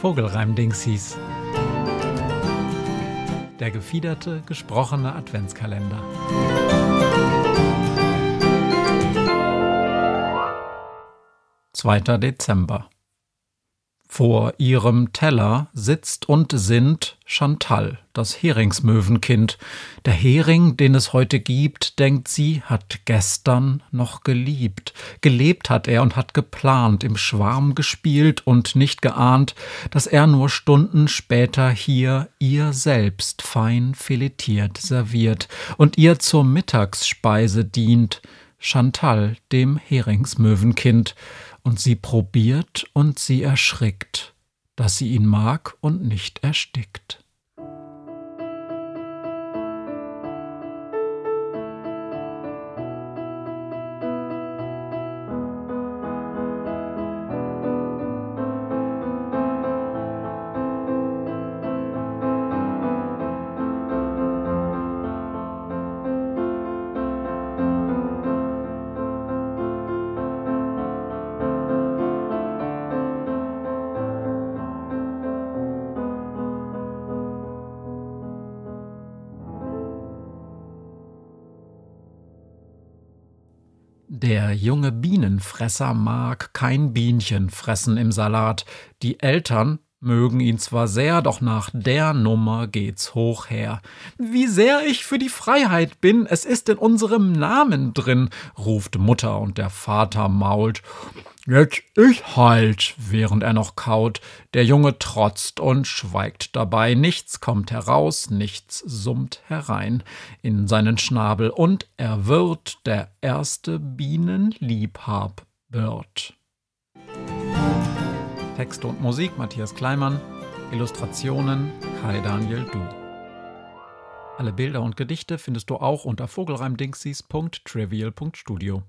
Vogelreim-Dingsies. Der gefiederte, gesprochene Adventskalender. Zweiter Dezember. Vor ihrem Teller sitzt und sinnt Chantal, das Heringsmöwenkind. Der Hering, den es heute gibt, denkt sie, hat gestern noch geliebt. Gelebt hat er und hat geplant, im Schwarm gespielt und nicht geahnt, dass er nur Stunden später hier ihr selbst fein filetiert serviert und ihr zur Mittagsspeise dient. Chantal, dem Heringsmöwenkind und sie probiert und sie erschrickt, dass sie ihn mag und nicht erstickt. Der junge Bienenfresser mag kein Bienchen fressen im Salat. Die Eltern mögen ihn zwar sehr, doch nach der Nummer geht's hoch her. Wie sehr ich für die Freiheit bin, es ist in unserem Namen drin, ruft Mutter und der Vater mault. Jetzt ich halt, während er noch kaut. Der Junge trotzt und schweigt dabei. Nichts kommt heraus, nichts summt herein in seinen Schnabel, und er wird der erste Bienenliebhabwirt. Text und Musik Matthias Kleimann, Illustrationen Kai Daniel Du. Alle Bilder und Gedichte findest du auch unter vogelreimdingsies.trivial.studio.